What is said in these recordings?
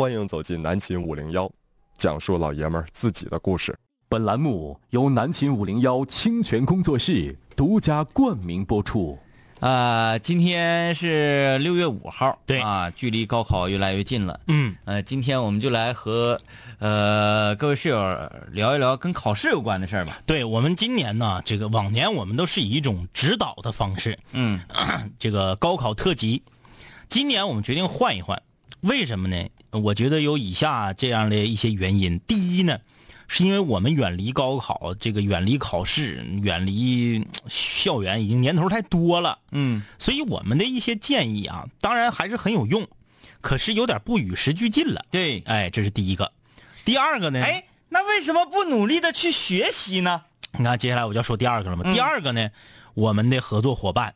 欢迎走进南秦五零幺，讲述老爷们儿自己的故事。本栏目由南秦五零幺清泉工作室独家冠名播出。呃，今天是六月五号，对啊，距离高考越来越近了。嗯，呃，今天我们就来和呃各位室友聊一聊跟考试有关的事儿吧。对我们今年呢，这个往年我们都是以一种指导的方式，嗯 这个高考特辑。今年我们决定换一换，为什么呢？我觉得有以下这样的一些原因。第一呢，是因为我们远离高考，这个远离考试，远离嗯校园已经年头太多了，嗯所以我们的一些建议啊，当然还是很有用，可是有点不与时俱进了。对。哎，这是第一个。第二个呢？哎，那为什么不努力的去学习呢？你看，接下来我就要说第二个了嘛。第二个呢，我们的合作伙伴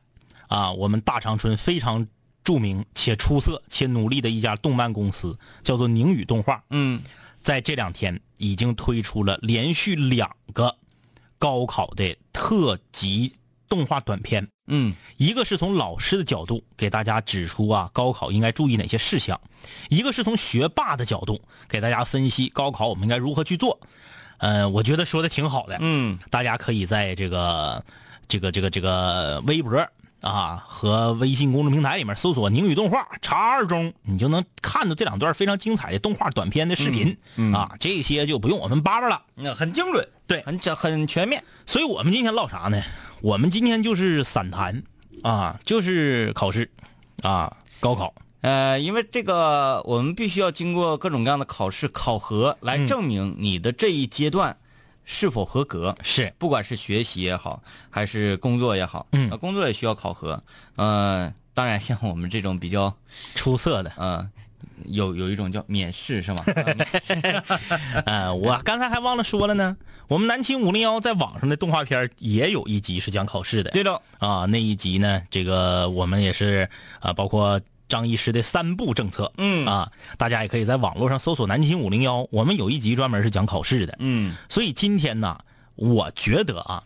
啊，我们大长春非常著名且出色且努力的一家动漫公司，叫做宁宇动画，嗯。在这两天已经推出了连续两个高考的特级动画短片。嗯。一个是从老师的角度给大家指出啊高考应该注意哪些事项，一个是从学霸的角度给大家分析高考我们应该如何去做。呃，我觉得说的挺好的，嗯。大家可以在这个这个这个这个微博啊和微信公众平台里面搜索“宁宇动画”，查二中，你就能看到这两段非常精彩的动画短片的视频、啊，这些就不用我们叭叭了。那很精准，对很很全面。所以我们今天唠啥呢？我们今天就是散谈啊，就是考试啊，高考。呃，因为这个我们必须要经过各种各样的考试考核来证明你的这一阶段是否合格。是不管是学习也好，还是工作也好，嗯呃工作也需要考核。呃，当然像我们这种比较出色的。呃，有有一种叫免试是吗？呃，我刚才还忘了说了呢，我们南青五零幺在网上的动画片也有一集是讲考试的。对的，啊，那一集呢，这个我们也是啊，包括张医师的三步政策，嗯。啊，大家也可以在网络上搜索南京五零幺，我们有一集专门是讲考试的。嗯。所以今天呢，我觉得啊，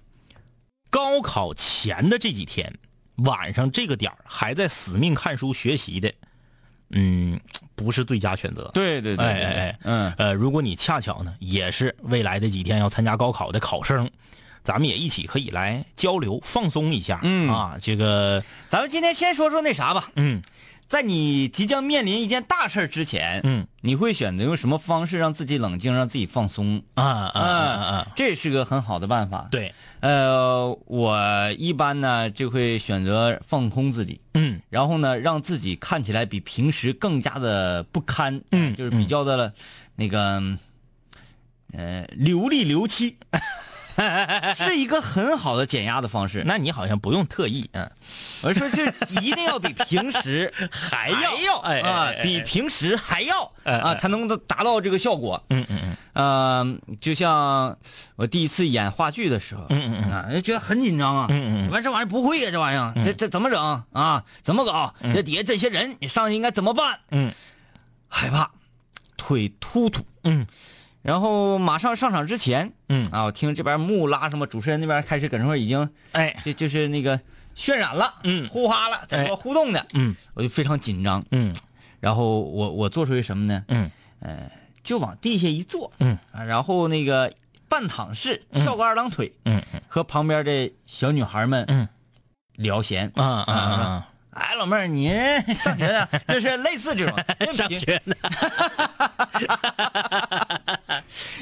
高考前的这几天晚上这个点儿还在死命看书学习的，嗯，不是最佳选择。对对对，对哎哎哎，嗯，呃，如果你恰巧呢也是未来的几天要参加高考的考生，咱们也一起可以来交流放松一下。嗯。啊，这个咱们今天先说说那啥吧，嗯在你即将面临一件大事儿之前，嗯。你会选择用什么方式让自己冷静，让自己放松？啊啊啊啊，这是个很好的办法。，对，呃，我一般呢就会选择放空自己，嗯。然后呢让自己看起来比平时更加的不堪，嗯就是比较的那个，呃，流利流气，是一个很好的减压的方式。那你好像不用特意，嗯。我说这一定要比平时还要要哎比平时还要啊，才能达到这个效果。嗯嗯嗯。呃，就像我第一次演话剧的时候，嗯嗯嗯。啊，就觉得很紧张啊，嗯嗯嗯。完这玩意儿不会呀，这玩意儿，这这怎么整？啊？怎么搞？这底下这些人，你上去应该怎么办？嗯。害怕，腿突突，嗯然后马上上场之前，嗯，啊，我听这边木拉什么主持人那边开始搁那块儿已经，哎。就就是那个渲染了，嗯。呼哈了，在哎说互动的，嗯。我就非常紧张，嗯。然后我我做出一什么呢？嗯。呃就往地下一坐，嗯。啊，然后那个半躺式翘个二郎腿，嗯。嗯。和旁边的小女孩们嗯。聊闲。啊啊啊哎，老妹儿，你 上学呢？就是类似这种啊，上学呢，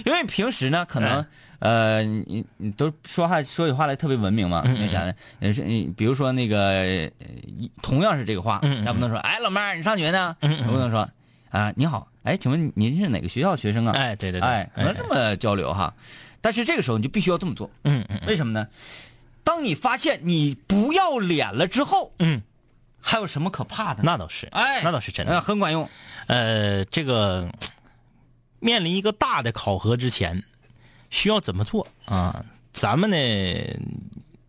因为平时呢，可能、呃，你你都说话说起话来特别文明嘛，那啥呢，也是你比如说那个，呃同样是这个话，咱不能说，哎，老妹儿，你上学呢？不能说，啊，你好，哎，请问您是哪个学校学生啊？哎对对对哎，可能这么交流哈，但是这个时候你就必须要这么做，嗯嗯为什么呢？当你发现你不要脸了之后，嗯，还有什么可怕的？那倒是，哎，那倒是真呃的。很管用。呃，这个面临一个大的考核之前，需要怎么做啊？咱们呢，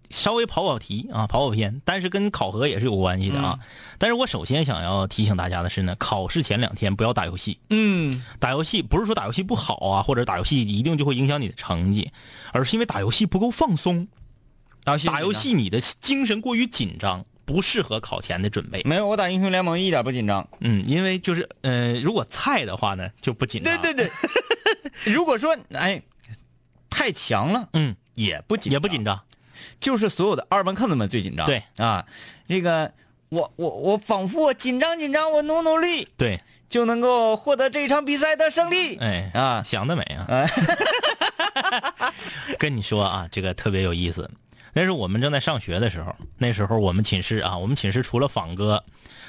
稍微跑跑题啊，跑跑偏，但是跟考核也是有关系的啊。但是我首先想要提醒大家的是呢，考试前两天不要打游戏。嗯打游戏不是说打游戏不好啊，或者打游戏一定就会影响你的成绩，而是因为打游戏不够放松。打游戏打游戏你的精神过于紧张，不适合考前的准备。没有，我打英雄联盟一点不紧张。嗯，因为就是呃，如果菜的话呢，就不紧张。对对对，如果说哎太强了，嗯，也不紧也不紧张。就是所有的二班课子们最紧张。对啊，这个我我我仿佛我紧张紧张，我努努力对，就能够获得这一场比赛的胜利。哎啊想得美啊！跟你说啊，这个特别有意思。那是我们正在上学的时候，那时候我们寝室啊，我们寝室除了仿哥，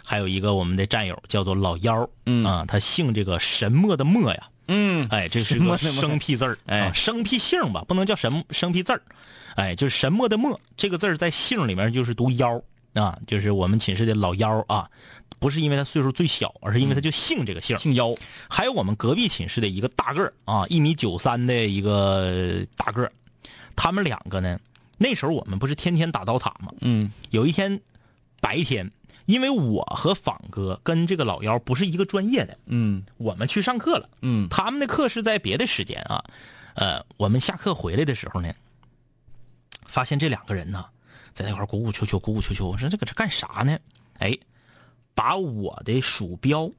还有一个我们的战友叫做老幺，嗯啊，他姓这个神墨的墨呀，嗯哎，这是个生僻字儿，哎啊，生僻姓吧，不能叫神生僻字儿，哎，就是神墨的墨这个字儿在姓里面就是读幺啊，就是我们寝室的老幺啊，不是因为他岁数最小，而是因为他就姓这个姓。姓妖。还有我们隔壁寝室的一个大个儿啊，一米九三的一个大个儿，他们两个呢，那时候我们不是天天打刀塔吗？嗯有一天白天，因为我和仿哥跟这个老幺不是一个专业的，嗯我们去上课了，嗯他们的课是在别的时间啊。呃，我们下课回来的时候呢，发现这两个人呢，在那块儿鼓鼓秋秋，鼓鼓秋秋。我说这搁这干啥呢？哎，把我的鼠标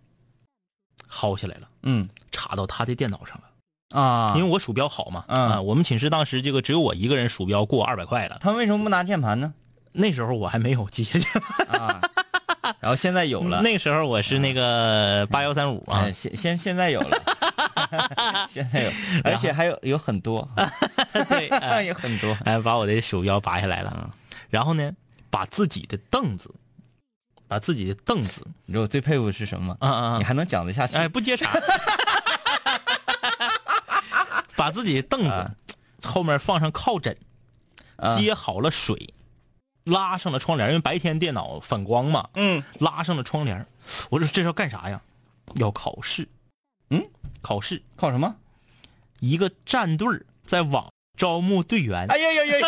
薅下来了。嗯插到他的电脑上了，啊，因为我鼠标好嘛。嗯。啊，我们寝室当时这个只有我一个人鼠标过二百块了，他们为什么不拿键盘呢？那时候我还没有机械键盘，啊，然后现在有了。那时候我是那个八幺三五啊。哎，，现现现在有了，现在有，而且还有有很多，对，哎。有很多。哎，把我的鼠标拔下来了，嗯然后呢，把自己的凳子，把自己的凳子，你知道我最佩服的是什么吗？啊啊啊，你还能讲得下去？哎，不接茬。儿，把自己的凳啊子后面放上靠枕，啊接好了水，拉上了窗帘，因为白天电脑反光嘛，嗯，拉上了窗帘。我说这是要干啥呀？要考试。嗯，考试。考什么？一个战队在网招募队员，哎呀呀呀呀！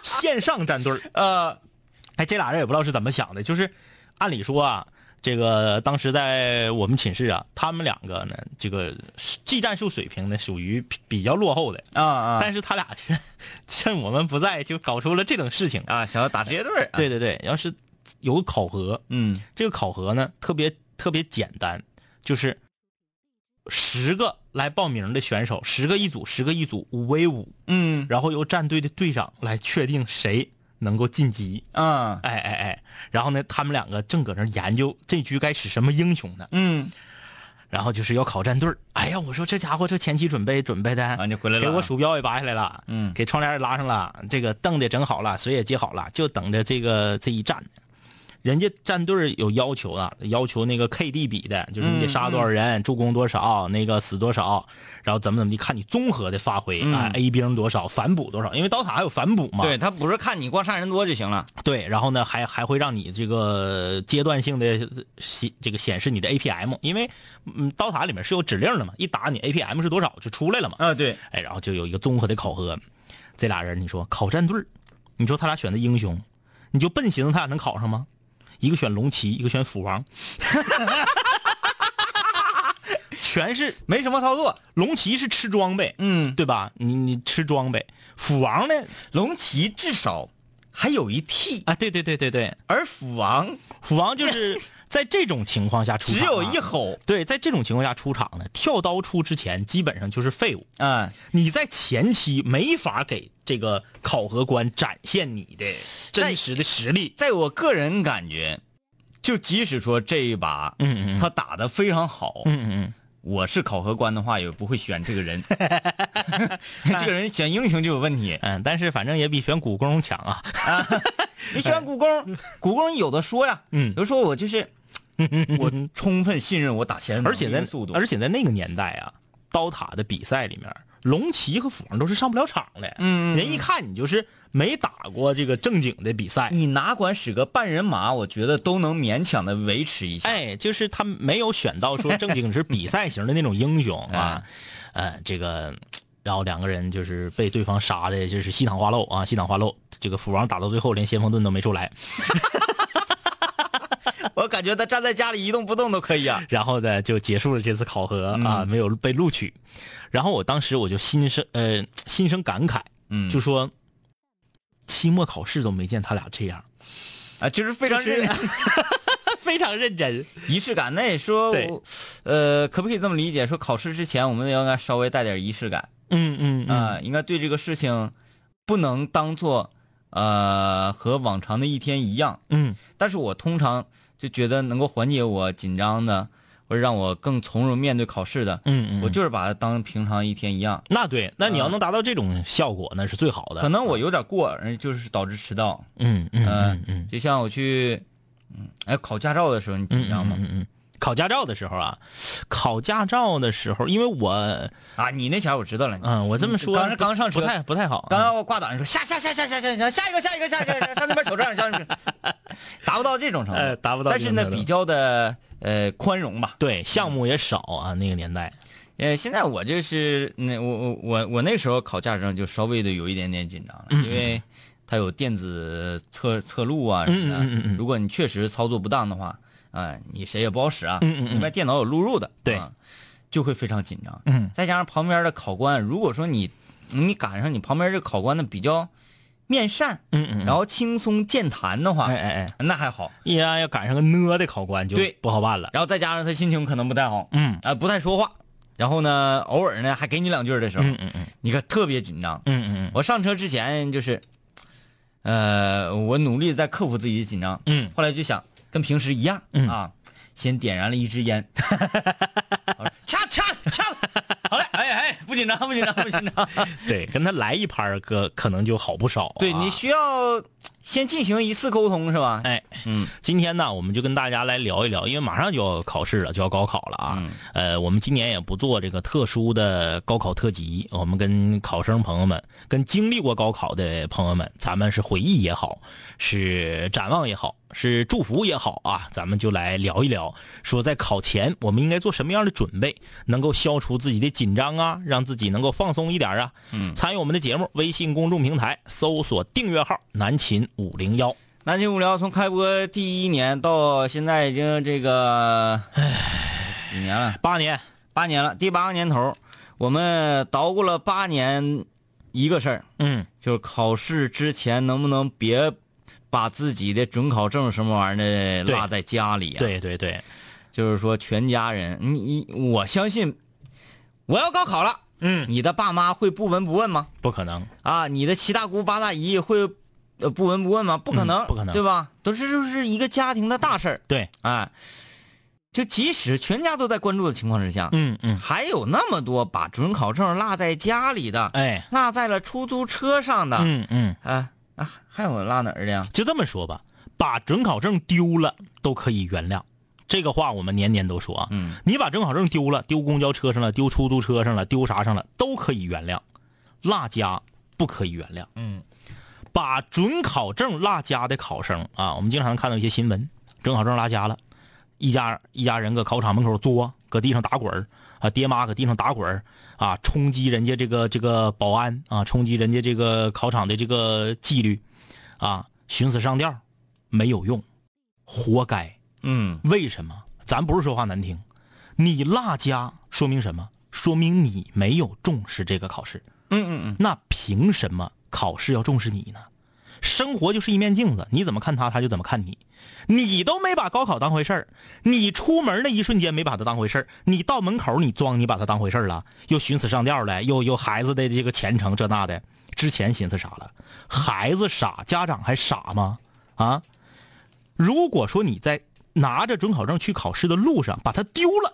线上战队。呃，哎，这俩人也不知道是怎么想的，就是按理说啊，这个当时在我们寝室啊，他们两个呢，这个技战术水平呢属于比比较落后的，啊啊但是他俩却趁我们不在就搞出了这种事情。啊！想要打职业队儿，对对对，要是有个考核，嗯这个考核呢特别特别简单，就是十个来报名的选手，十个一组，十个一组，五 v 五，嗯然后由战队的队长来确定谁能够晋级。啊哎哎哎，然后呢，他们两个正搁那研究这局该使什么英雄呢，嗯。然后就是要考战队儿。哎呀，我说这家伙这前期准备准备的，啊，你回来了。啊，给我鼠标也拔下来了，嗯。给窗帘也拉上了，这个凳子也整好了，水也接好了，就等着这个这一战。呢。人家战队有要求的，要求那个 KD 比的，就是你得杀多少人，助攻多少，那个死多少，然后怎么怎么地，看你综合的发挥啊、a 兵多少，反补多少，因为刀塔还有反补嘛。对他不是看你光杀人多就行了，对，然后呢，还还会让你这个阶段性的显这个显示你的 APM，因为嗯，刀塔里面是有指令的嘛，一打你 APM 是多少就出来了嘛。啊对，哎，然后就有一个综合的考核。这俩人，你说考战队你说他俩选的英雄，你就笨寻思他俩能考上吗？一个选龙骑，一个选斧王，全是没什么操作，龙骑是吃装备，嗯，对吧？你你吃装备，斧王呢？龙骑至少还有一 T，啊，对对对对对，而斧王斧王就是在这种情况下出场、只有一。吼，对，在这种情况下出场呢，跳刀出之前基本上就是废物。嗯，你在前期没法给这个考核官展现你的真实的实力。在我个人感觉，就即使说这一把，嗯嗯他打的非常好，嗯嗯我是考核官的话，也不会选这个人，这个人选英雄就有问题。嗯，但是反正也比选古工强啊。你选古工，古工有的说呀，嗯有的说我就是，我 充分信任我打前而且在速度，而且在那个年代啊，刀塔的比赛里面，龙骑和斧王都是上不了场的。嗯人一看你就是没打过这个正经的比赛。你哪管使个半人马，我觉得都能勉强的维持一下。哎，就是他没有选到说正经是比赛型的那种英雄 啊，呃，这个，然后两个人就是被对方杀的，就是西躺花漏啊，西躺花漏。这个斧王打到最后连先锋盾都没出来，我感觉他站在家里一动不动都可以啊。然后呢就结束了这次考核啊，没有被录取。然后我当时我就心生呃心生感慨，嗯就说期末考试都没见他俩这样，啊，就是非常就是认 非常认真。仪式感。那也说，呃，可不可以这么理解？说考试之前我们应该稍微带点仪式感嗯嗯啊、应该对这个事情不能当做呃和往常的一天一样。嗯但是我通常就觉得能够缓解我紧张的，或者让我更从容面对考试的，嗯嗯，我就是把它当平常一天一样。那对，那你要能达到这种效果，那是最好的。可能我有点过，呃就是导致迟到。嗯嗯嗯嗯就像我去，嗯，哎，考驾照的时候，你紧张吗？嗯嗯，考驾照的时候啊，考驾照的时候，因为我啊，你那前儿我知道了。嗯，我这么说刚上车不太不太好，刚刚我挂档，你说下下下下下下下下一个下一个下一个下上那边瞅这样，上那边达不到这种程度，呃达不到但是呢，比较的呃宽容吧。对项目也少啊，那个年代。呃，现在我就是那我我我我那时候考驾照就稍微的有一点点紧张了，因为它有电子测测录啊什么的。如果你确实操作不当的话，啊、你谁也不好使啊。嗯嗯嗯因为电脑有录入的，对啊就会非常紧张。嗯再加上旁边的考官，如果说你你赶上你旁边这考官呢比较面善，嗯嗯，然后轻松健谈的话，哎哎哎，那还好。一然要赶上个呢的考官就对不好办了。然后再加上他心情可能不太好，嗯啊、不太说话，然后呢，偶尔呢还给你两句的时候，嗯嗯嗯你可特别紧张。嗯嗯我上车之前就是，呃，我努力在克服自己的紧张，嗯后来就想跟平时一样、嗯。啊，先点燃了一支烟，掐掐掐，好嘞，哎哎，不紧张不紧张不紧张，嗯，对，跟他来一盘儿可可能就好不少啊。对你需要先进行一次沟通是吧？哎，嗯今天呢，我们就跟大家来聊一聊，因为马上就要考试了，就要高考了啊。嗯呃，我们今年也不做这个特殊的高考特辑，我们跟考生朋友们、跟经历过高考的朋友们，咱们是回忆也好，是展望也好，是祝福也好啊，咱们就来聊一聊，说在考前我们应该做什么样的准备，能够消除自己的紧张啊，让自己能够放松一点啊。嗯，参与我们的节目，微信公众平台搜索订阅号“南秦五零幺”。南京无聊从开播第一年到现在已经这个，几年了？八年，八年了，第八个年头，我们捣鼓了八年一个事儿，嗯就是考试之前能不能别把自己的准考证什么玩意儿的落在家里、啊？，对对对，就是说全家人，你你我相信，我要高考了，嗯，你的爸妈会不闻不问吗？不可能，啊，你的七大姑八大姨会呃不闻不问吗？不可能，嗯不可能对吧？都是就是一个家庭的大事儿，对，哎，就即使全家都在关注的情况之下，嗯嗯，还有那么多把准考证落在家里的，哎，落在了出租车上的，嗯嗯，啊啊，还有落哪儿的呀？就这么说吧，把准考证丢了都可以原谅，这个话我们年年都说啊。嗯，你把准考证丢了，丢公交车上了，丢出租车上了，丢啥上了，都可以原谅，落家不可以原谅。嗯，把准考证落家的考生啊，我们经常看到一些新闻，准考证落家了，一家一家人搁考场门口作，搁地上打滚儿啊，爹妈搁地上打滚儿啊，冲击人家这个这个保安啊，冲击人家这个考场的这个纪律啊，寻死上吊，没有用，活该。嗯为什么？咱不是说话难听，你落家说明什么？说明你没有重视这个考试。嗯嗯嗯，那凭什么考试要重视你呢？生活就是一面镜子，你怎么看他，他就怎么看你。你都没把高考当回事儿，你出门那一瞬间没把它当回事儿，你到门口你装你把它当回事儿了，又寻死上吊了，又又孩子的这个前程这那的，之前寻思啥了？孩子傻，家长还傻吗？啊？如果说你在拿着准考证去考试的路上把它丢了，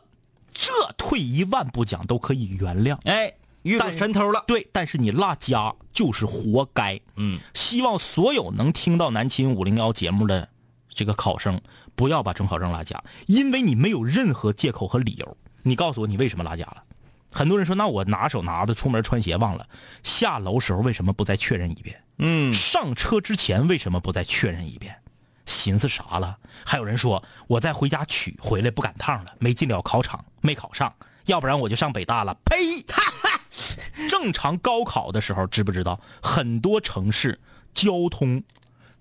这退一万步讲都可以原谅。哎，遇到神偷了，对，但是你落家就是活该。嗯，希望所有能听到南秦五零幺节目的这个考生，不要把准考证落家，因为你没有任何借口和理由。你告诉我你为什么落家了？很多人说，那我拿手拿的，出门穿鞋忘了，下楼时候为什么不再确认一遍？嗯，上车之前为什么不再确认一遍？寻思啥了？还有人说我再回家取，回来不赶趟了，没进了考场，没考上，要不然我就上北大了。呸！正常高考的时候，知不知道很多城市交通，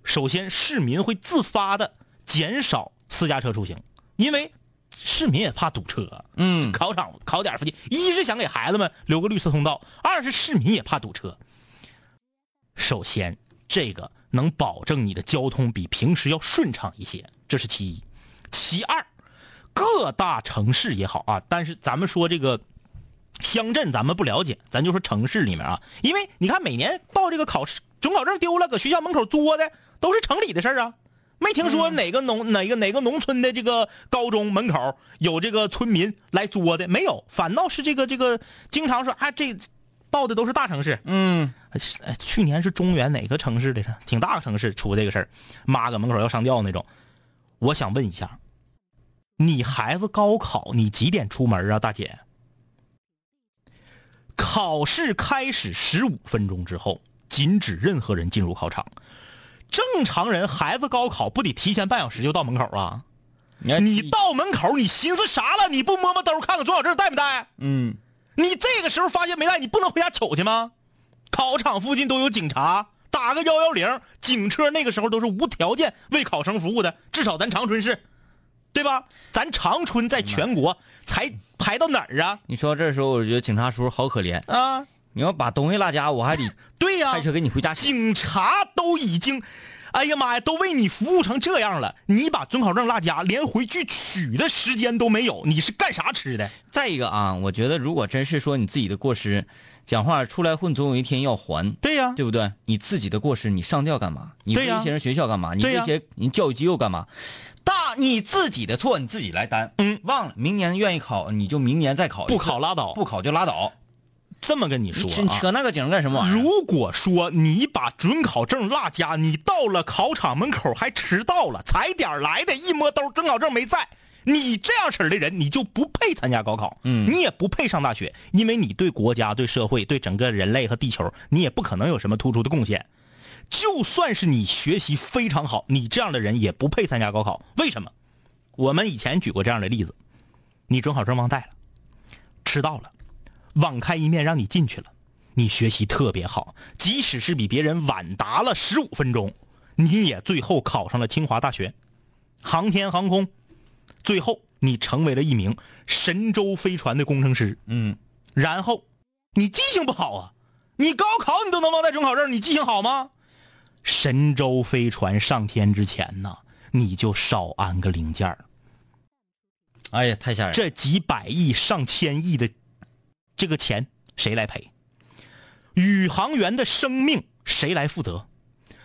首先市民会自发的减少私家车出行，因为市民也怕堵车。嗯，考场考点附近，一是想给孩子们留个绿色通道，二是市民也怕堵车。首先，这个能保证你的交通比平时要顺畅一些，这是其一。其二，各大城市也好啊，但是咱们说这个乡镇咱们不了解，咱就说城市里面啊，因为你看每年报这个考试准考证丢了，搁学校门口作的都是城里的事儿啊。没听说哪个农、哪个哪个农村的这个高中门口有这个村民来作的，没有，反倒是这个这个经常说啊，这报的都是大城市。嗯，哎，去年是中原哪个城市的？挺大个城市出这个事儿，妈搁门口要上吊那种。我想问一下，你孩子高考你几点出门啊，大姐？考试开始十五分钟之后，禁止任何人进入考场。正常人孩子高考不得提前半小时就到门口啊？你你到门口你寻思啥了？你不摸摸兜看看准考证带没带？嗯，你这个时候发现没带，你不能回家瞅去吗？考场附近都有警察，打个幺幺零，警车那个时候都是无条件为考生服务的，至少咱长春市，对吧？咱长春在全国才排到哪儿啊？你说这时候我觉得警察叔叔好可怜，啊，你要把东西落家，我还得 对呀、开车给你回家取。警察都已经，哎呀妈呀，都为你服务成这样了，你把准考证落家，连回去取的时间都没有，你是干啥吃的？再一个啊，我觉得如果真是说你自己的过失，讲话出来混总有一天要还，对呀、对不对？你自己的过失，你上吊干嘛？你威胁人学校干嘛？你威胁人教育机构干嘛？大你自己的错你自己来担。嗯，忘了明年愿意考你就明年再考，不考拉倒。不考就拉倒。这么跟你说、你啊，扯扯那个景干什么玩意儿？如果说你把准考证落家，你到了考场门口还迟到了，踩点儿来的，一摸兜准考证没在，你这样式儿的人，你就不配参加高考，嗯你也不配上大学，因为你对国家、对社会、对整个人类和地球，你也不可能有什么突出的贡献。就算是你学习非常好，你这样的人也不配参加高考。为什么？我们以前举过这样的例子：你准考证忘带了，迟到了，网开一面让你进去了。你学习特别好，即使是比别人晚答了十五分钟，你也最后考上了清华大学，航天航空，最后你成为了一名神舟飞船的工程师。嗯，然后你记性不好啊，你高考你都能忘带准考证，你记性好吗？神舟飞船上天之前呢，你就少安个零件儿哎呀，太吓人了。这几百亿、上千亿的这个钱谁来赔？宇航员的生命谁来负责？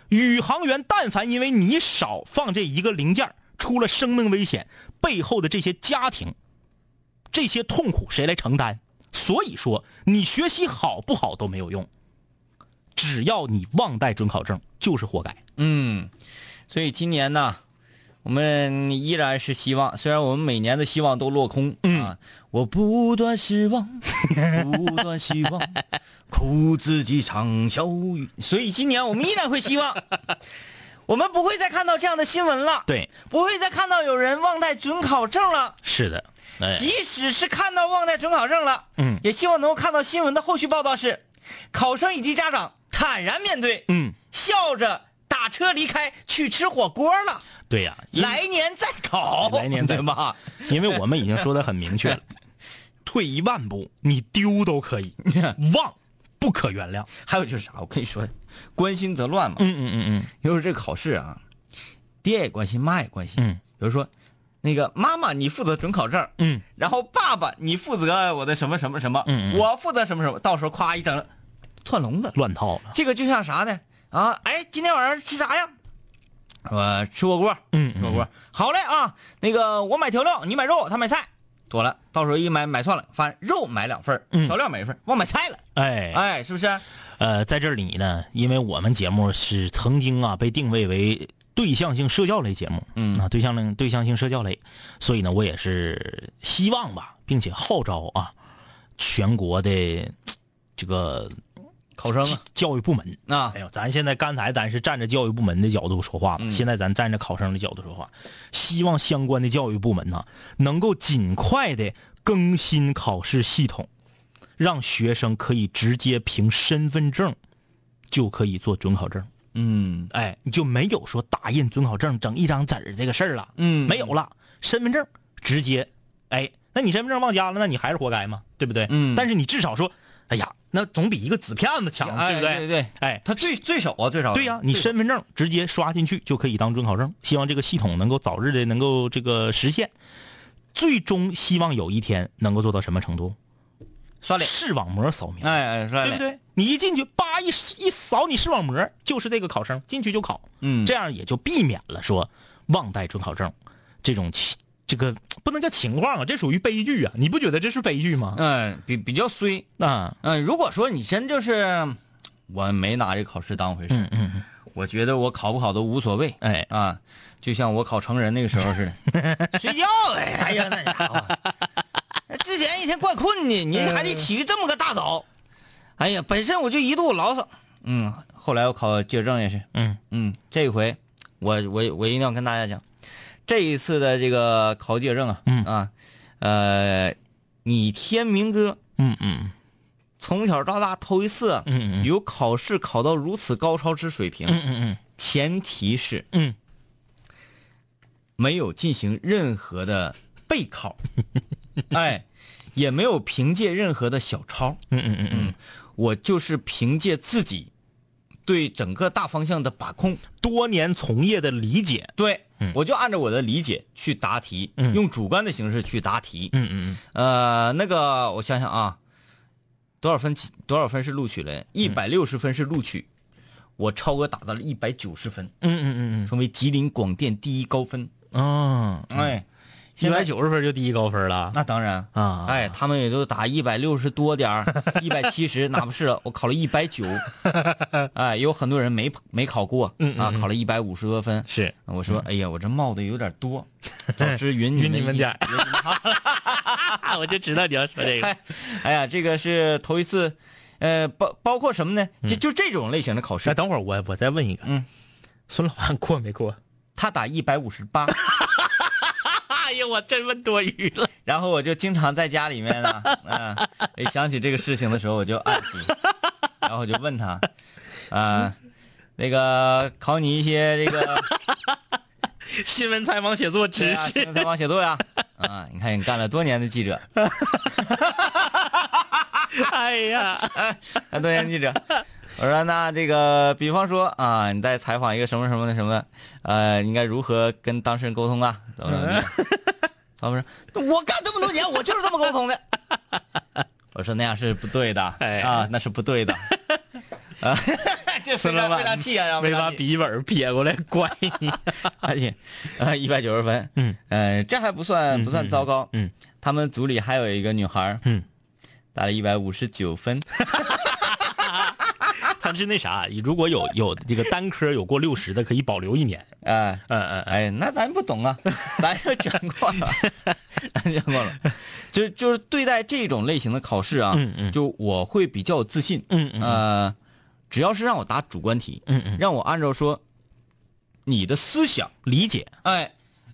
宇航员但凡因为你少放这一个零件儿出了生命危险，背后的这些家庭、这些痛苦谁来承担？所以说，你学习好不好都没有用，只要你忘带准考证，就是活该。嗯，所以今年呢，我们依然是希望，虽然我们每年的希望都落空、嗯啊，我不断失望，不断希望，哭自己长啸雨。所以今年我们依然会希望，我们不会再看到这样的新闻了，对，不会再看到有人忘带准考证了。是的，哎，即使是看到忘带准考证了，嗯也希望能够看到新闻的后续报道是，考生以及家长坦然面对，嗯，笑着打车离开去吃火锅了。对呀、来年再考，来年再 对吧？因为我们已经说的很明确了，退一万步，你丢都可以，忘不可原谅。还有就是啥？我跟你说，关心则乱嘛。嗯嗯嗯嗯有时候这个考试啊，爹也关心，妈也关心。嗯，比如说，那个妈妈你负责准考证，嗯，然后爸爸你负责我的什么什么什么，嗯嗯我负责什么什么，到时候夸一整，串笼子。乱套了。这个就像啥呢？啊，哎，今天晚上吃啥呀？我吃火锅，嗯吃火锅。好嘞啊，那个我买调料，你买肉，他买菜，妥了。到时候一买买错了，发现肉买两份调料买一份，忘买菜了。哎哎，是不是？呃，在这里呢，因为我们节目是曾经啊被定位为对象性社交类节目，嗯啊，对象类对象性社交类，所以呢，我也是希望吧，并且号召啊，全国的这个考生啊，教育部门。啊。哎呦，咱现在刚才咱是站着教育部门的角度说话嘛，嗯。现在咱站着考生的角度说话，希望相关的教育部门呢，能够尽快的更新考试系统，让学生可以直接凭身份证就可以做准考证。嗯。哎，你就没有说打印准考证整一张纸儿这个事儿了，嗯。没有了，身份证直接，哎，那你身份证忘家了，那你还是活该嘛，对不对？嗯。但是你至少说，哎呀，那那总比一个纸片子强，哎对不对？对对，哎，他最最少啊，最少对呀、你身份证直接刷进去就可以当准考证。希望这个系统能够早日的能够这个实现，最终希望有一天能够做到什么程度？刷脸，视网膜扫描，哎哎刷脸，对不对？你一进去，叭一一扫你视网膜，就是这个考生进去就考，嗯这样也就避免了说忘带准考证这种情这个不能叫情况啊，这属于悲剧啊！你不觉得这是悲剧吗？嗯，比比较衰。啊，嗯，如果说你真就是我没拿这考试当回事，嗯我觉得我考不考都无所谓。哎，啊，就像我考成人那个时候似的，睡觉呗。哎呀，那家伙，之前一天怪困的，你还得起这么个大早。哎呀，本身我就一肚子牢骚。嗯，后来我考记者证也是。嗯嗯，这回我我我一定要跟大家讲，这一次的这个考记者证啊，嗯。啊，呃，你天明哥嗯嗯。从小到大头一次啊嗯嗯。有考试考到如此高超之水平，嗯嗯前提是嗯。没有进行任何的备考，哎，也没有凭借任何的小抄，嗯嗯嗯。嗯，我就是凭借自己对整个大方向的把控，多年从业的理解，对，我就按照我的理解去答题，嗯。用主观的形式去答题。嗯嗯嗯。呃，那个我想想啊，多少分起？多少分是录取了？一百六十分是录取，我超额达到了一百九十分，嗯嗯嗯成为吉林广电第一高分。嗯，哦，哎，一百九十分就第一高分了。那当然。啊。哎，他们也都打一百六十多点儿，一百七十，哪不是？我考了一百九，哎，有很多人没没考过，啊，考了一百五十多分。是。我说，哎呀，我这冒的有点多，早知匀匀你们一点儿。我就知道你要说这个。哎，哎呀，这个是头一次，呃，包包括什么呢？就就这种类型的考试。那，等会儿我我再问一个，嗯，孙老板过没过？他打一百五十八，哎呀，我真问多余了。然后我就经常在家里面呢，嗯、一想起这个事情的时候，我就暗喜，然后我就问他，啊、那个考你一些这个新闻采访写作知识啊，新闻采访写作呀，啊，你看你干了多年的记者，哎呀，干多年记者。我说那这个，比方说啊，你在采访一个什么什么的什么，呃，应该如何跟当事人沟通啊？怎么怎么地？他们说，我干这么多年，我就是这么沟通的。我说那样是不对的，哎啊，那是不对的。啊，这孙老板非常气啊，然后没把笔记本撇过来 怪你。而且，啊，一百九十分，嗯，呃，这还不算不算糟糕，嗯，他们组里还有一个女孩，嗯，打了一百五十九分，他是那啥，如果有有这个单科有过六十的，可以保留一年。哎、嗯嗯嗯，哎，那咱不懂啊，咱就讲过了，咱讲过了，就就是对待这种类型的考试啊，嗯嗯。就我会比较有自信，嗯嗯。呃，只要是让我答主观题，嗯嗯，让我按照说你的思想，理解。哎，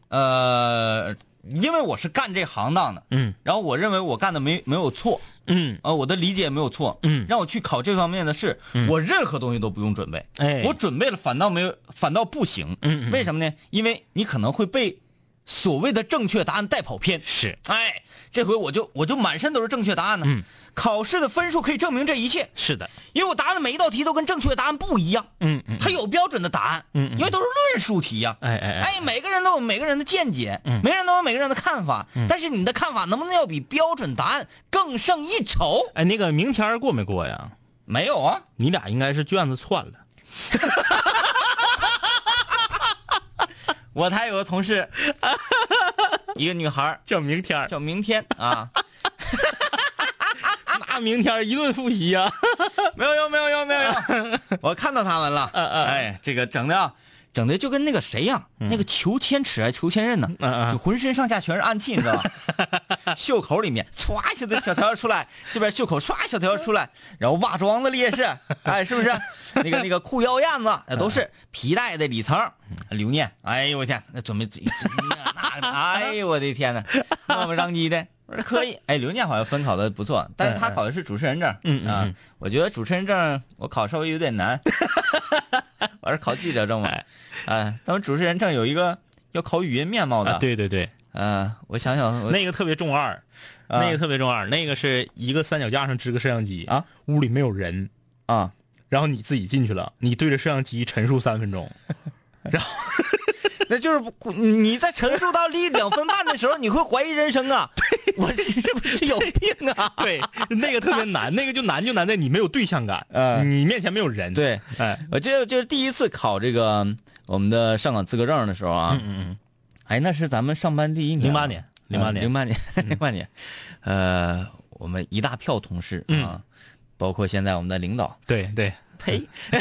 呃，因为我是干这行当的，嗯。然后我认为我干的没没有错，嗯。呃，我的理解没有错，嗯。让我去考这方面的试，我任何东西都不用准备，哎。我准备了反倒没有，反倒不行，嗯嗯。为什么呢？因为你可能会被所谓的正确答案带跑偏，是。哎，这回我就我就满身都是正确答案呢，嗯考试的分数可以证明这一切，是的。因为我答的每一道题都跟正确答案不一样，嗯嗯，它有标准的答案，嗯嗯因为都是论述题呀、哎哎哎，哎，每个人都有每个人的见解，嗯。每个人都有每个人的看法，但是你的看法能不能要比标准答案更胜一筹？哎，那个明天儿过没过呀？没有啊，你俩应该是卷子串了。我台有个同事，一个女孩叫明天儿，叫明天啊，那明天一顿复习呀、没有用，没有用，没有。用，我看到他们了，哎，这个整的啊，整的就跟那个谁样，那个裘千尺还裘千仞呢，就浑身上下全是暗器，你知道吧？袖口里面歘一下子小条出来，这边袖口唰小条出来，然后袜装子里也是，哎，是不是？那个那个裤腰燕子那都是皮带的里层，留念，哎呦我天，那准备哎呦我的天呐，那么张机的。我说可以，哎，刘念好像分考的不错，但是他考的是主持人证，啊我觉得主持人证我考稍微有点难，我是考记者证嘛，哎，咱们主持人证有一个要考语音面貌的，啊，对对对，嗯，我想想，那个特别中二，啊那个特别中二，那个是一个三脚架上支个摄像机啊，屋里没有人，啊，然后你自己进去了，你对着摄像机陈述三分钟，那就是不你在陈述到离两分半的时候，你会怀疑人生啊！我是不是有病啊？对，那个特别难，那个就难就难在你没有对象感，嗯你面前没有人，，对，哎，我记得就是第一次考这个我们的上岗资格证的时候啊，嗯嗯哎，那是咱们上班第一嗯，年啊，零八年，零八年，零八年，零八年，呃，我们一大票同事啊嗯，包括现在我们的领导，对对，呸！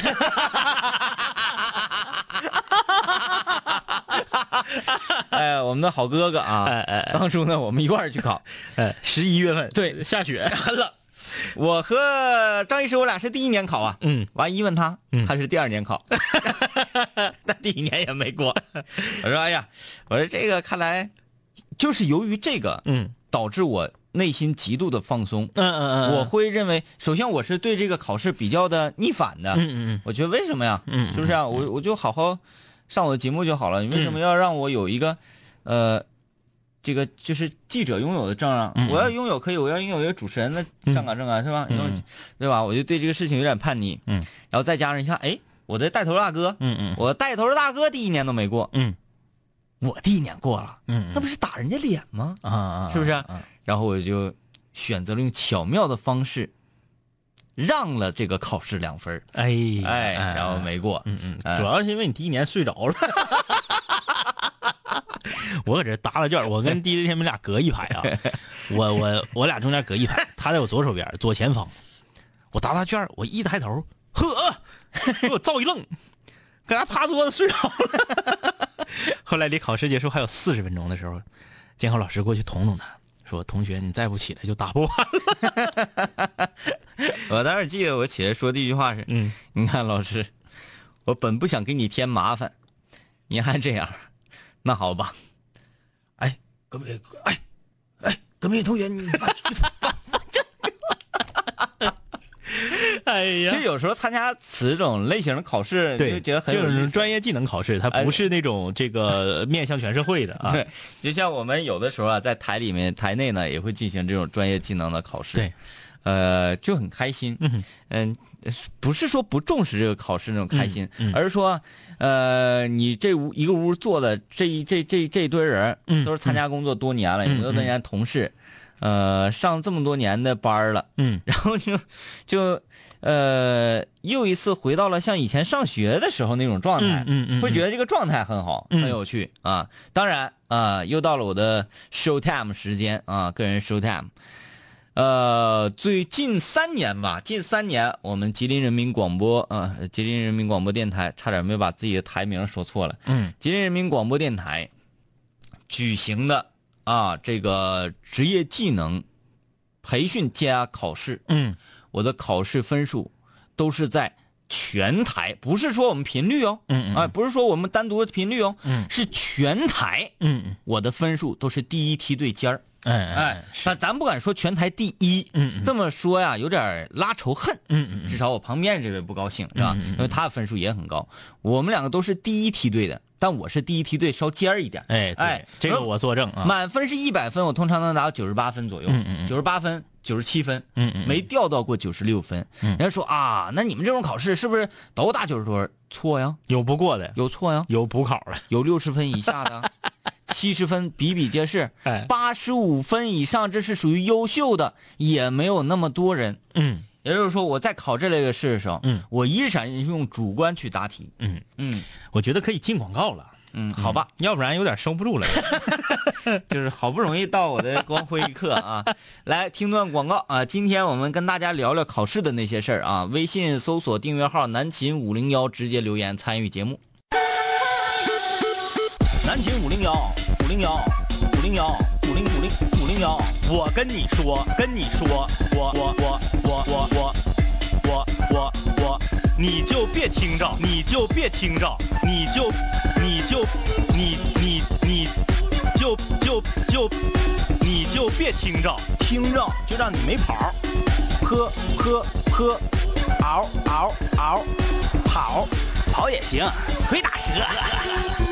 哎，我们的好哥哥啊，哎哎当初呢，我们一块儿去考，哎，十一月份，对下雪，完了，我和张医师我俩是第一年考啊，嗯，完一问他，嗯他是第二年考，但第一年也没过。我说哎呀，我说这个看来就是由于这个，嗯导致我内心极度的放松。嗯嗯嗯，我会认为，首先我是对这个考试比较的逆反的。嗯嗯嗯我觉得为什么呀？嗯嗯是不是啊？我我就好好上我的节目就好了。你为什么要让我有一个，呃，这个就是记者拥有的证啊？我要拥有可以，我要拥有一个主持人的上岗证啊，是吧？对吧？我就对这个事情有点叛逆。嗯，然后再加上一看，哎，我的带头大哥，嗯嗯我带头的大哥第一年都没过，嗯我第一年过了，嗯，那不是打人家脸吗？是不是嗯？然后我就选择了用巧妙的方式，让了这个考试两分哎哎，然后没过。嗯嗯，哎主要是因为你第一年睡着了。我搁这答答卷儿，我跟弟弟他们俩隔一排啊，我我我俩中间隔一排，他在我左手边左前方，我答答卷儿，我一抬头，呵，给我照一愣，搁那趴桌子睡着了。后来离考试结束还有四十分钟的时候，监考老师过去捅捅他，说：“同学，你再不起来就打不完了。我当时记得我起来说第一句话是”：“嗯，你看老师，我本不想给你添麻烦，你还这样，那好吧。哎，隔壁，哎，哎，隔壁同学，你 哎呀其实有时候参加此种类型的考试，对，就觉得很有。专业技能考试，它不是那种这个面向全社会的啊。对，就像我们有的时候啊，在台里面、台内呢，也会进行这种专业技能的考试。对，呃，就很开心。嗯嗯，不是说不重视这个考试那种开心，嗯嗯而是说，呃，你这屋一个屋坐的这一这这这一堆人，嗯都是参加工作多年了，嗯有多年同事，呃，上这么多年的班儿了，嗯 然后就就呃又一次回到了像以前上学的时候那种状态，嗯嗯嗯会觉得这个状态很好，嗯很有趣啊。当然啊，又到了我的 show time 时间啊，个人 show time。呃，最近三年吧，近三年，我们吉林人民广播啊、吉林人民广播电台，差点没把自己的台名说错了。嗯。吉林人民广播电台举行的啊这个职业技能培训加考试，嗯。我的考试分数都是在全台，不是说我们频率哦，嗯嗯。啊，不是说我们单独的频率哦，嗯。是全台，嗯。我的分数都是第一梯队尖儿，哎哎，咱咱不敢说全台第一，嗯嗯。这么说呀，有点拉仇恨，嗯嗯至少我旁边这位不高兴是吧？因为他的分数也很高，我们两个都是第一梯队的，但我是第一梯队稍尖儿一点，哎哎哎，这个我作证啊。满分是一百分，我通常能达到九十八分左右，嗯嗯嗯。九十八分、九十七分，嗯嗯嗯。没掉到过九十六分。嗯。人家说啊，那你们这种考试是不是都打九十多分？错呀，有不过的，有错呀，有补考的。有六十分以下的，七十分比比皆是，哎八十五分以上这是属于优秀的，也没有那么多人。嗯也就是说，我在考这类的试的时候，嗯，我依然用主观去答题。嗯，嗯我觉得可以进广告了。嗯，好吧，要不然有点收不住了。就是好不容易到我的光辉一刻啊，来听段广告啊。今天我们跟大家聊聊考试的那些事儿啊。微信搜索订阅号“南秦五零幺”，直接留言参与节目。幺五零幺五零五零五零幺，我跟你说，跟你说，我我我我我我我我我，你就别听着，你就别听着，你就你就你你你就就就你就别听着，听着就让你没跑儿，喝喝喝，嗷嗷嗷，跑跑也行，腿打折。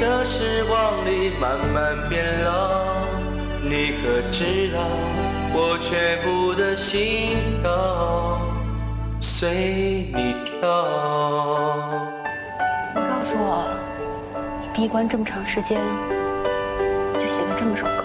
的时光里慢慢变老。你可知道，我全部的心跳随你跳。你告诉我，你闭关这么长时间，就写了这么首歌。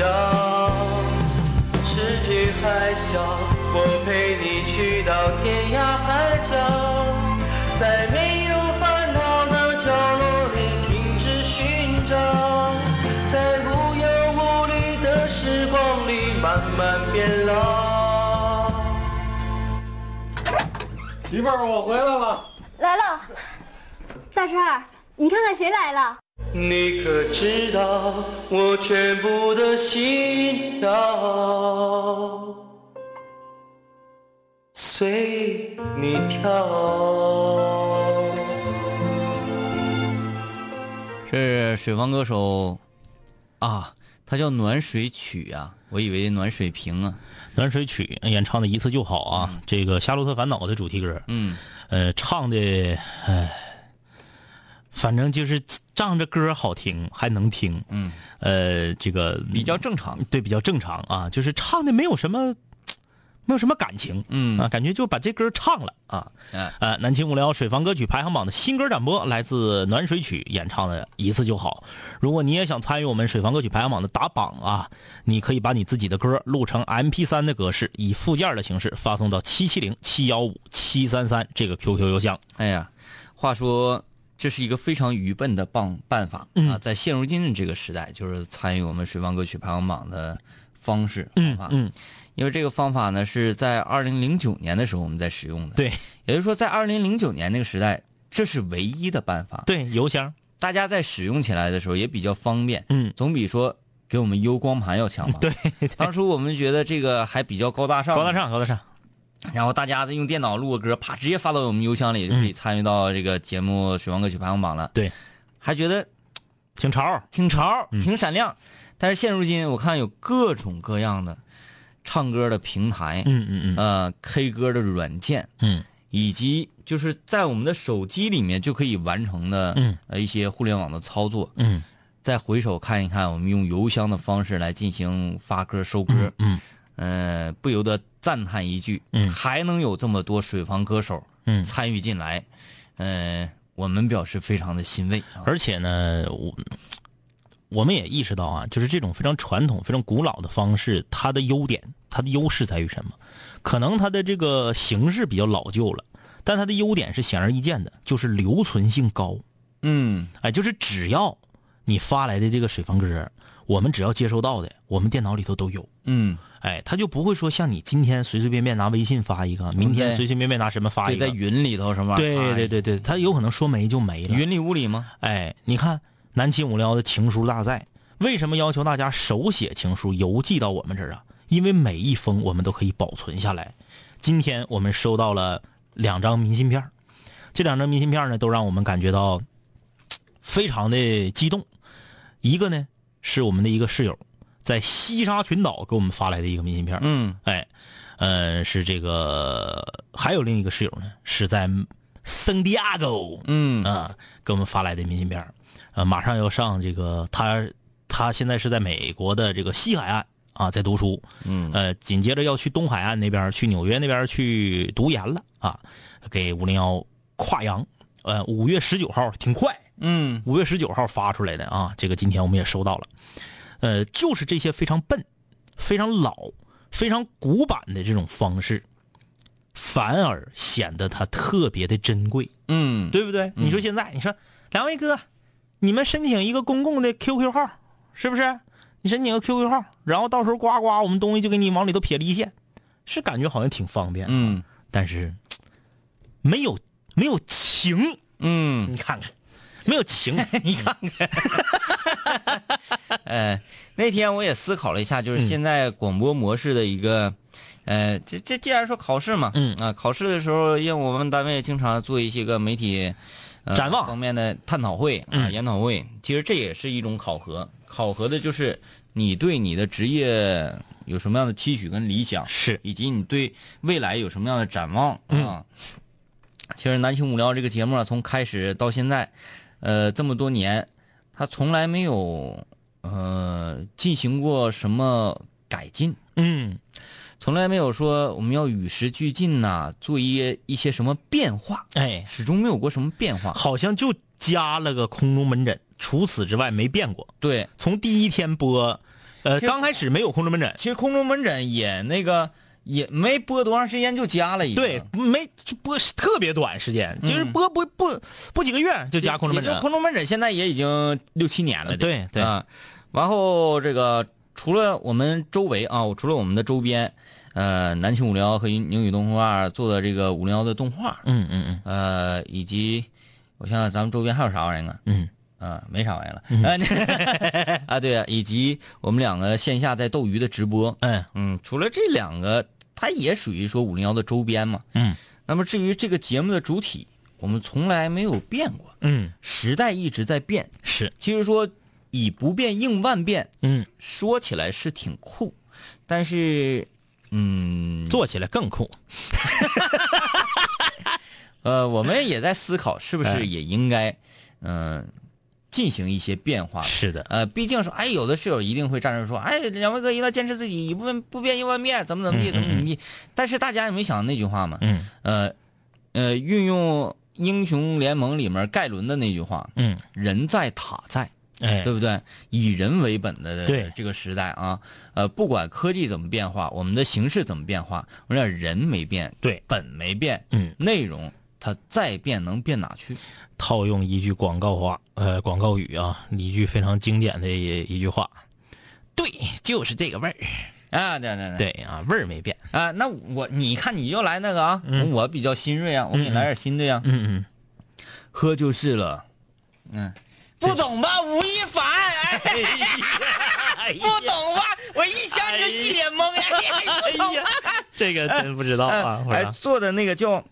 要？世界还小，我陪你去到天涯海角，在没有烦恼的角落里停止寻找，在无忧无虑的时光里慢慢变老。媳妇儿，我回来了。来了，大陈儿，你看看谁来了？你可知道我全部的心跳随你跳？是水房歌手啊，他叫暖水曲啊，我以为暖水瓶啊。暖水曲演唱的一次就好啊，这个《夏洛特烦恼》的主题歌，嗯，呃，唱的，哎，反正就是仗着歌好听，还能听，嗯，呃，这个比较正常。对，比较正常啊，就是唱的没有什么，没有什么感情，嗯啊，感觉就把这歌唱了啊，哎呃，南青无聊水房歌曲排行榜的新歌展播，来自暖水曲演唱的一次就好。如果你也想参与我们水房歌曲排行榜的打榜啊，你可以把你自己的歌录成 MP 三的格式，以附件的形式发送到七七零七幺五七三三这个 QQ 邮箱。哎呀，话说这是一个非常愚笨的办办法啊，在现如今的这个时代，就是参与我们水房歌曲排行榜的方式方法。嗯，因为这个方法呢是在二零零九年的时候我们在使用的。，对也就是说在二零零九年那个时代，这是唯一的办法。对，邮箱，大家在使用起来的时候也比较方便。嗯，总比说给我们邮光盘要强嘛。对，当初我们觉得这个还比较高大上。高大。上，高大上。然后大家再用电脑录个歌，啪直接发到我们邮箱里，就可以参与到这个节目水王歌曲排行榜了。对，还觉得挺潮，挺潮，挺闪亮。但是现如今我看有各种各样的唱歌的平台，嗯嗯嗯呃，K 歌的软件，嗯以及就是在我们的手机里面就可以完成的，嗯呃一些互联网的操作。嗯再回首看一看，我们用邮箱的方式来进行发歌收歌，嗯呃，不由得赞叹一句，嗯还能有这么多水房歌手嗯，参与进来，呃，我们表示非常的欣慰啊。而且呢，我我们也意识到啊，就是这种非常传统、非常古老的方式，它的优点、它的优势在于什么？可能它的这个形式比较老旧了，但它的优点是显而易见的，就是留存性高。嗯哎，就是只要你发来的这个水房歌，我们只要接收到的，我们电脑里头都有。嗯，哎，他就不会说像你今天随随便便拿微信发一个，明天随随便便拿什么发，一个。在云里头什么对儿？对对对，他有可能说没就没了。云里雾里吗？哎，你看南秦五零幺的情书大赛，为什么要求大家手写情书邮寄到我们这儿啊？因为每一封我们都可以保存下来。今天我们收到了两张明信片这两张明信片呢，都让我们感觉到非常的激动。一个呢是我们的一个室友在西沙群岛给我们发来的一个明信片嗯。哎，呃，是这个，还有另一个室友呢，是在圣地亚哥，嗯。啊，给我们发来的明信片呃，马上要上这个，他他现在是在美国的这个西海岸啊，在读书，嗯。呃，紧接着要去东海岸那边，去纽约那边去读研了啊，给五零幺跨洋，呃，五月十九号挺快，嗯。五月十九号发出来的啊，这个今天我们也收到了，呃，就是这些非常笨、非常老、非常古板的这种方式，反而显得它特别的珍贵，嗯，对不对？你说现在，你说两位哥，你们申请一个公共的 QQ 号，是不是？你申请个 QQ 号，然后到时候呱呱，我们东西就给你往里头撇了一线，是感觉好像挺方便，嗯。但是没有没有情，嗯，你看看，没有情，你看看 呃，那天我也思考了一下，就是现在广播模式的一个，呃，这这既然说考试嘛，嗯。啊，考试的时候，因为我们单位经常做一些个媒体、呃、展望。方面的探讨会啊、嗯。研讨会，其实这也是一种考核，考核的就是你对你的职业有什么样的期许跟理想，是。以及你对未来有什么样的展望啊。嗯。其实《南青无聊》这个节目啊，从开始到现在，呃，这么多年，它从来没有呃进行过什么改进，嗯。从来没有说我们要与时俱进呐、做一些一些什么变化，哎，始终没有过什么变化。好像就加了个空中门诊，除此之外没变过。对，从第一天播，呃，刚开始没有空中门诊，其实空中门诊也那个也没播多长时间就加了一个，对，没就播特别短时间，就是播不不不几个月就加空中门诊。空中门诊现在也已经六七年了，对对啊。然后这个除了我们周围啊，除了我们的周边，呃，南青五零幺和英语动画做的这个五零幺的动画，嗯嗯嗯呃，以及我想想咱们周边还有啥玩意儿啊？嗯啊，没啥玩意儿了。啊，啊，对啊，以及我们两个线下在斗鱼的直播，嗯嗯，除了这两个，它也属于说五零幺的周边嘛。嗯。那么至于这个节目的主体，我们从来没有变过，嗯，时代一直在变。是，其实说以不变应万变，嗯，说起来是挺酷，但是，嗯，做起来更酷。呃，我们也在思考是不哎。是也应该，嗯、进行一些变化。是的，呃，毕竟说，哎，有的室友一定会站着说，哎，两位哥一定要坚持自己，不变不变应万变，怎么怎么地，怎么怎么地。但是大家有没有想到那句话嘛？嗯。呃，呃，运用英雄联盟里面盖伦的那句话，嗯，人在塔在，哎。对，不对？以人为本的这个时代啊，呃，不管科技怎么变化，我们的形式怎么变化，我们人没变，对。本没变，嗯，内容它再变能变哪去？套用一句广告话，呃，广告语啊，一句非常经典的一一句话，对，就是这个味儿。啊，对对对，对啊，味儿没变。啊，那我你看你就来那个啊，嗯我比较新锐啊，我给你来点新的呀、嗯嗯，喝就是了，嗯，不懂吧？吴亦凡，哎，不懂吧？我一想你就一脸懵呀！哎呀，这个真不知道啊！哎，做的那个叫，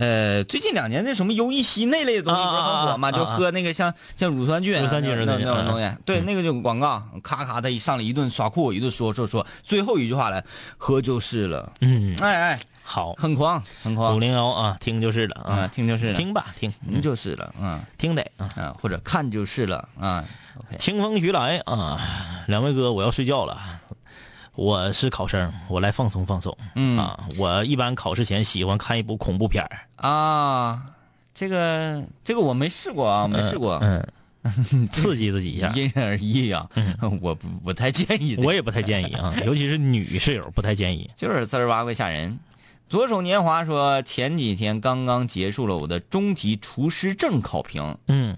呃，最近两年那什么优益西那类的东西不是很火吗？啊啊啊啊就喝那个像像乳酸菌啊、乳酸菌那那那种东西。对，那个就广告，咔咔的一上来一顿耍酷，一顿说说说，最后一句话来，喝就是了。嗯，哎哎，好，很狂，很狂五。零幺啊，听就是了啊，啊，听就是了，听吧，听，就是了，嗯听得啊。啊，或者看就是了，啊清风徐来啊，两位哥，我要睡觉了。我是考生，我来放松放松。嗯啊，我一般考试前喜欢看一部恐怖片儿啊，这个这个我没试过啊，没试过，嗯，刺激自己一下。因人而异呀，我不不太建议这个，我也不太建议啊，尤其是女室友不太建议。就是滋儿哇怪吓人。左手年华说，前几天刚刚结束了我的中级厨师证考评，嗯，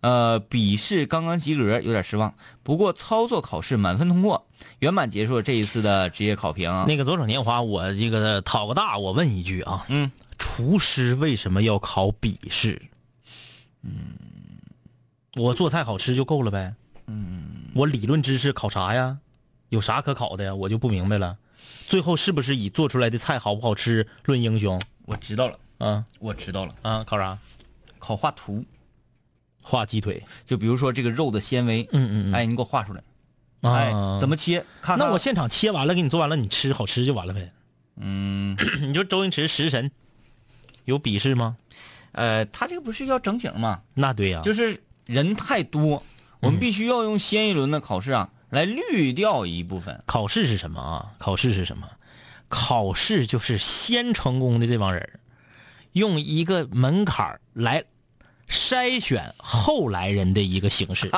呃，笔试刚刚及格，有点失望。不过操作考试满分通过，圆满结束了这一次的职业考评。那个左手年华，我这个讨个大，我问一句啊，嗯，厨师为什么要考笔试？嗯，我做菜好吃就够了呗。嗯，我理论知识考啥呀？有啥可考的呀？我就不明白了。最后是不是以做出来的菜好不好吃论英雄？我知道了，啊我知道了，啊，考啥？考画图，画鸡腿。就比如说这个肉的纤维，嗯嗯嗯。哎，你给我画出来，啊哎，怎么切？看看那我现场切完了，给你做完了，你吃好吃就完了呗。嗯，你说周星驰食神有笔试吗？呃，他这个不是要整景吗？那对呀、就是人太多，我们必须要用新一轮的考试啊来滤掉一部分。考试是什么啊？考试是什么？考试就是先成功的这帮人，用一个门槛来筛选后来人的一个形式，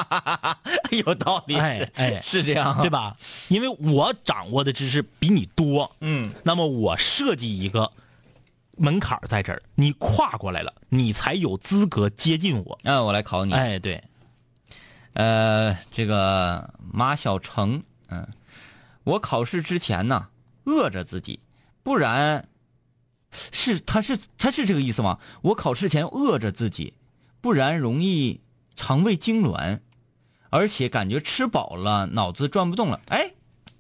有道理，哎哎是这样，对？吧？因为我掌握的知识比你多，嗯，那么我设计一个门槛在这儿，你跨过来了，你才有资格接近我。那我来考你。哎，对，呃，这个马小成，嗯，我考试之前呢，饿着自己，不然，是他是他是这个意思吗？我考试前饿着自己，不然容易肠胃痉挛，而且感觉吃饱了脑子转不动了。哎，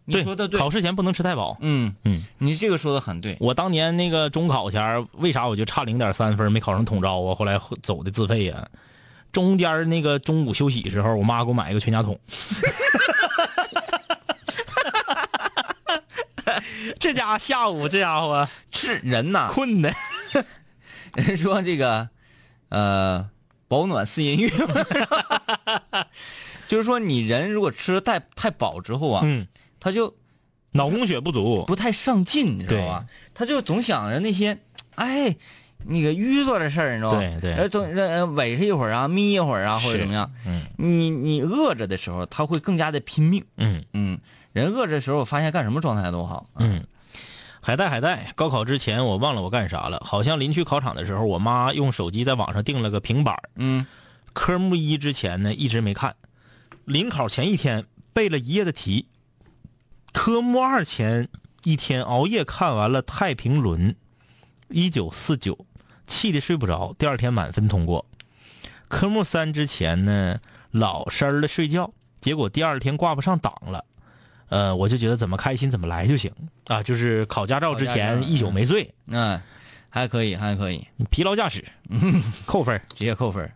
你说的对，考试前不能吃太饱。嗯嗯，你这个说的很对。我当年那个中考前为啥我就差零点三分没考上统招啊？后来走的自费呀、中间那个中午休息时候，我妈给我买一个全家桶。这家伙下午这家伙是人呐，困的，人说这个，呃，保暖似淫欲，就是说你人如果吃的太太饱之后啊，嗯，他就脑供血不足。不太上进，你知道吧？他就总想着那些，哎，那个淤作的事儿，你知道吧？对对呃总呃委屈一会儿啊，眯一会儿啊，或者怎么样。嗯你你饿着的时候，他会更加的拼命。嗯嗯，人饿着的时候，我发现干什么状态都好。嗯，海带海带，高考之前我忘了我干啥了，好像临去考场的时候，我妈用手机在网上订了个平板儿嗯，科目一之前呢一直没看，临考前一天背了一夜的题，科目二前一天熬夜看完了《太平轮》，一九四九，气得睡不着，第二天满分通过。科目三之前呢老实儿的睡觉，结果第二天挂不上档了。呃，我就觉得怎么开心怎么来就行啊，就是考驾照之前一宿没睡，嗯，还可以，还可以，你疲劳驾驶，扣分。直接扣分。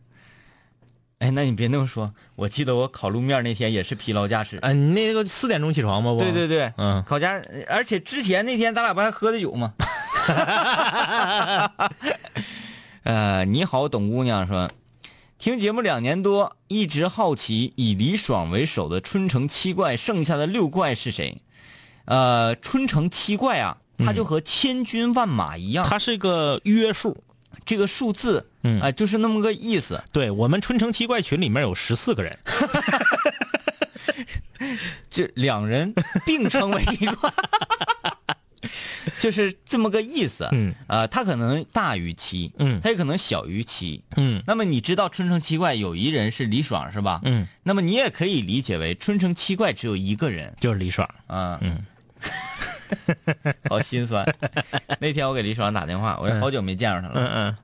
哎，那你别那么说，我记得我考路面那天也是疲劳驾驶。啊，你那个四点钟起床吗？不对对对，嗯考驾，而且之前那天咱俩不还喝的酒吗？呃，你好，董姑娘说，听节目两年多，一直好奇以李爽为首的春城七怪，剩下的六怪是谁？呃，春城七怪啊，它就和千军万马一样，它是个约数。这个数字，嗯啊、就是那么个意思。对我们春城七怪群里面有十四个人，这两人并称为一怪，就是这么个意思。嗯，呃，它可能大于七，嗯它也可能小于七。嗯那么你知道春城七怪有一人是李爽是吧？嗯，那么你也可以理解为春城七怪只有一个人就是李爽。嗯。嗯，好心酸。那天我给李爽打电话，我好久没见着他了。嗯嗯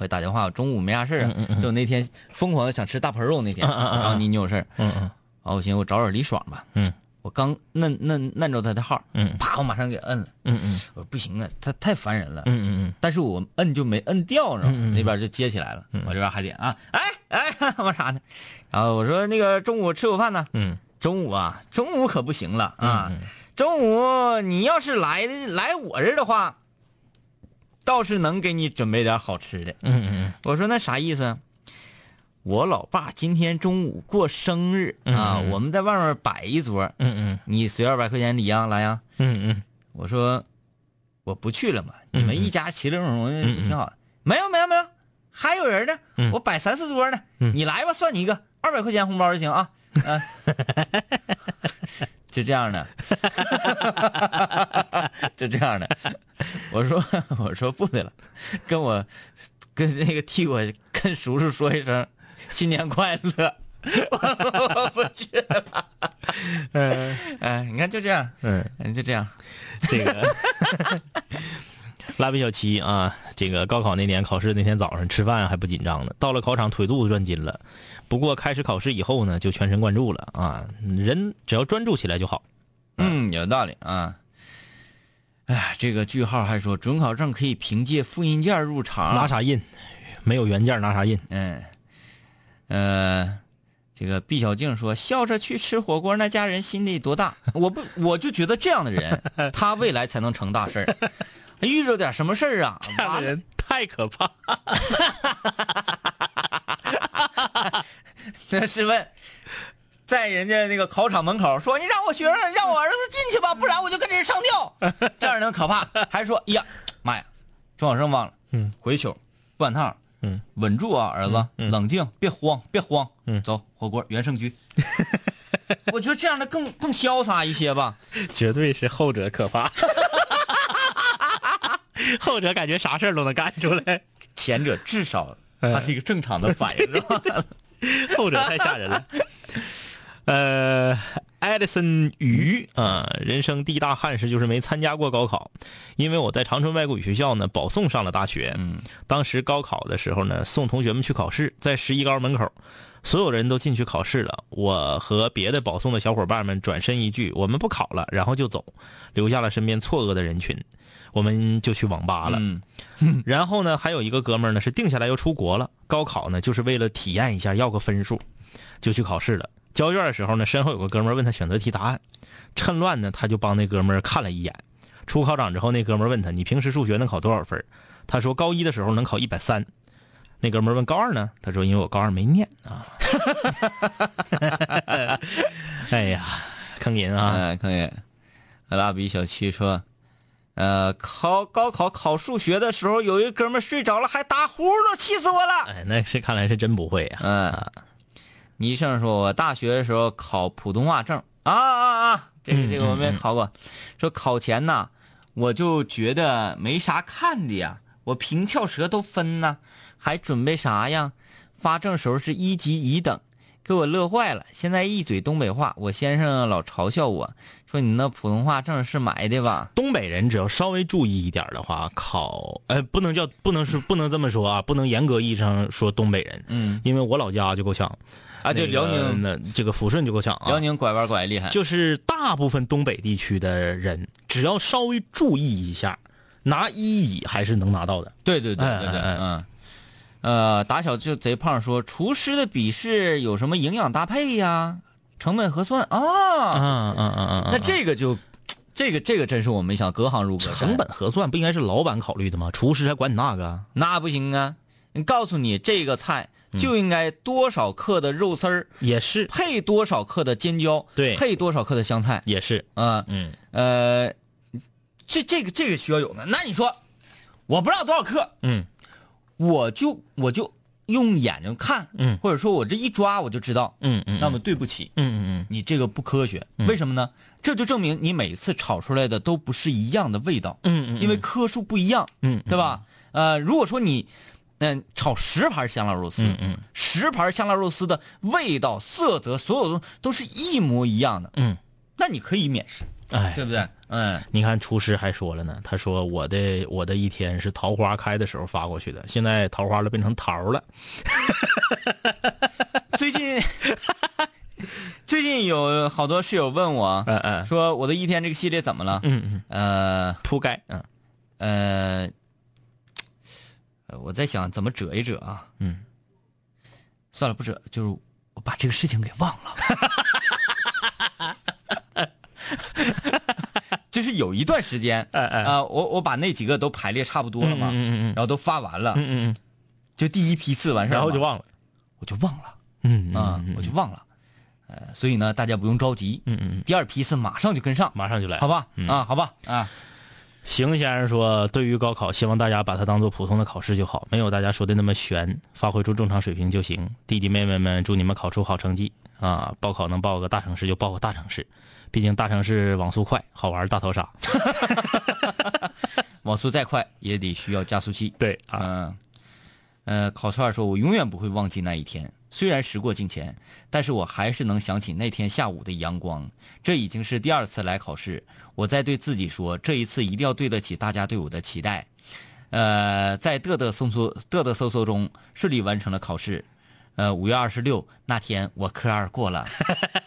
我打电话，我中午没啥事儿啊，就那天疯狂的想吃大盆肉那天，嗯嗯嗯我告诉你你有事儿。嗯嗯后我寻思我找找李爽吧，嗯，我刚摁摁摁着他的号，嗯啪，我马上给摁了，嗯嗯我说不行啊，他太烦人了，嗯嗯嗯但是我摁就没摁掉，你知道吗？嗯嗯嗯那边就接起来了，我这边还得啊，哎哎，干啥呢？然后我说那个中午吃午饭呢？嗯中午啊，中午可不行了啊！嗯中午你要是来来我这儿的话，倒是能给你准备点好吃的。嗯嗯我说那啥意思？我老爸今天中午过生日啊，我们在外面摆一桌，嗯嗯你随二百块钱礼啊，来呀。嗯嗯我说我不去了嘛，嗯你们一家其乐融融挺好。没有没有没有，还有人呢，嗯我摆三四桌呢，嗯你来吧，算你一个二百块钱红包就行啊。啊，就这样的，就这样的。我说 我说不得了，跟我跟那个替我跟叔叔说一声 新年快乐。我不去了，嗯哎，你看就这样，嗯，嗯，就这样。这个 蜡笔小七啊，这个高考那年考试那天早上吃饭还不紧张呢，到了考场腿肚子转筋了。不过开始考试以后呢，就全神贯注了啊，人只要专注起来就好。嗯，有道理啊。哎，这个句号还说准考证可以凭借复印件入场。拿啥印？没有原件拿啥印？嗯，呃，这个毕小静说笑着去吃火锅，那家人心里多大？我不，我就觉得这样的人，他未来才能成大事儿。遇着点什么事儿啊，这样的人太可怕。那试问，在人家那个考场门口说：“你让我学生让我儿子进去吧，不然我就跟人上吊。”这样人可怕。还说：“哎呀，妈呀，中考生忘了，嗯，回去不赶趟，嗯，稳住啊，儿子，冷静，别慌，别慌，嗯走，火锅原盛居。我觉得这样的更更潇洒一些吧。绝对是后者可怕。后者感觉啥事儿都能干出来，前者至少他是一个正常的反应，是吧？后者太吓人了。呃，艾迪森鱼啊、人生第一大憾事就是没参加过高考，因为我在长春外国语学校呢保送上了大学。嗯，当时高考的时候呢，送同学们去考试，在十一高门口，所有人都进去考试了。我和别的保送的小伙伴们转身一句：“我们不考了”，然后就走，留下了身边错愕的人群。我们就去网吧了。嗯 然后呢，还有一个哥们儿呢是定下来要出国了，高考呢就是为了体验一下，要个分数，就去考试了。交卷的时候呢，身后有个哥们儿问他选择题答案，趁乱呢他就帮那哥们儿看了一眼。出考场之后，那哥们儿问他：“你平时数学能考多少分？”他说：“高一的时候能考一百三。”那哥们儿问：“高二呢？”他说：“因为我高二没念啊。”哎呀，坑人啊！哎，坑人。蜡笔小七说，呃，考高考考数学的时候，有一哥们儿睡着了还打呼噜，气死我了。哎，那是看来是真不会呀、嗯，倪胜说，我大学的时候考普通话证啊啊啊，这个嗯这个我们嗯也考过。说考前呢，我就觉得没啥看的呀，我平翘舌都分呢，还准备啥呀？发证时候是一级乙等，给我乐坏了。现在一嘴东北话，我先生老嘲笑我说你那普通话证是买的吧？东北人只要稍微注意一点的话，考，呃，不能叫，不能是，不能这么说啊，不能严格意义上说东北人，嗯因为我老家就够呛啊，对辽宁，的这个抚顺就够呛啊，辽宁拐弯拐厉害。就是大部分东北地区的人，只要稍微注意一下，拿一乙还是能拿到的。对对对对对，哎哎哎嗯，呃，打小就贼胖说，厨师的笔试有什么营养搭配呀？成本核算啊？嗯嗯嗯嗯，那这个就，这个这个真是我没想，隔行如隔山。成本核算不应该是老板考虑的吗？厨师还管你那个？那不行啊！你告诉你这个菜就应该多少克的肉丝儿，也是，配多少克的尖椒，对。配多少克的香菜。也是，啊？嗯。呃，这这个这个需要有的。那你说，我不知道多少克，嗯。我就我就用眼睛看，嗯。或者说我这一抓我就知道，嗯嗯，那么对不起，嗯嗯嗯。你这个不科学，为什么呢？这就证明你每次炒出来的都不是一样的味道，嗯嗯，因为颗数不一样，嗯。对吧？呃，如果说你嗯、炒十盘香辣肉丝，嗯嗯十盘香辣肉丝的味道、色泽，所有的都是一模一样的，嗯，那你可以免试，哎，对不对？嗯，你看厨师还说了呢，他说我的我的一天是桃花开的时候发过去的，现在桃花都变成桃了。最近最近有好多室友问我，嗯嗯说我的一天这个系列怎么了？嗯嗯，呃铺盖，嗯呃，呃我在想怎么折一折啊。嗯，算了，不折，就是我把这个事情给忘了。就是有一段时间，哎哎啊，我我把那几个都排列差不多了嘛，嗯嗯嗯嗯。然后都发完了，嗯嗯就第一批次完嗯，事儿，然后就忘了，我就忘了嗯啊，我就忘了，呃，所以呢，大家不用着急，嗯嗯，第二批次马上就跟上，马上就来，好吧？嗯。啊，好吧，啊，邢先生说，对于高考，希望大家把它当做普通的考试就好，没有大家说的那么悬，发挥出正常水平就行。弟弟妹妹们，祝你们考出好成绩啊！报考能报个大城市就报个大城市，毕竟大城市网速快，好玩大逃杀。网速再快也得需要加速器。对啊，嗯，呃，烤串儿说：“我永远不会忘记那一天，虽然时过境迁，但是我还是能想起那天下午的阳光。这已经是第二次来考试，我在对自己说，这一次一定要对得起大家对我的期待。呃，在嘚嘚嗖嗖、嘚嘚嗖嗖中顺利完成了考试。呃，五月二十六那天，我科二过了，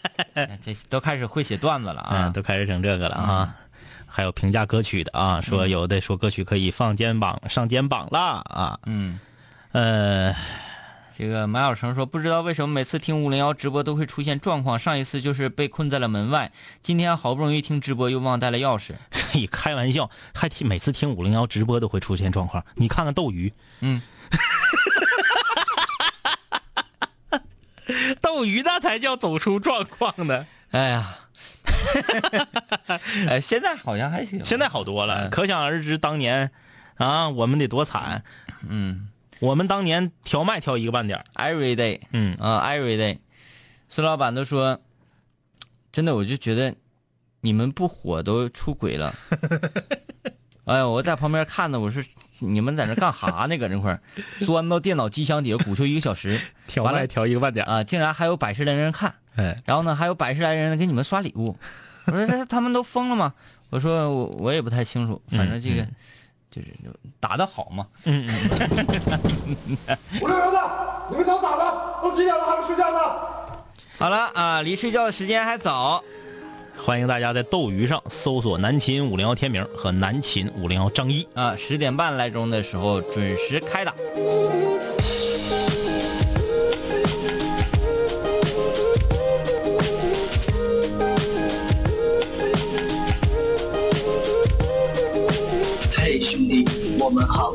这都开始会写段子了啊！嗯，都开始整这个了啊。还有评价歌曲的啊，说有的说歌曲可以放肩膀上肩膀了啊。嗯。呃，这个马小成说，不知道为什么每次听五零幺直播都会出现状况。上一次就是被困在了门外，今天好不容易听直播又忘带了钥匙。你，开玩笑，还听每次听五零幺直播都会出现状况。你看看斗鱼，嗯，斗鱼那才叫走出状况呢。哎呀，哎，现在好像还行。现在好多了，嗯可想而知当年啊，我们得多惨。嗯我们当年调麦调一个半点，every day，嗯啊，every day，孙老板都说，真的，我就觉得你们不火都出轨了。哎呀，我在旁边看的，我说你们在那干哈呢？搁那块儿钻到电脑机箱底下鼓秋一个小时，调完了麦调一个半点儿。啊，竟然还有百十来人看。哎，然后呢，还有百十来人给你们刷礼物。我说这他们都疯了吗？我说我我也不太清楚，反正这个、就是打得好嘛。嗯嗯，五六幺的，你们想咋的？都几点了还不睡觉呢？好了啊，离睡觉的时间还早。欢迎大家在斗鱼上搜索“南秦五零幺天明”和“南秦五零幺张一啊，十点半来钟的时候准时开打。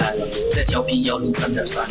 来了，在调频幺零三点三。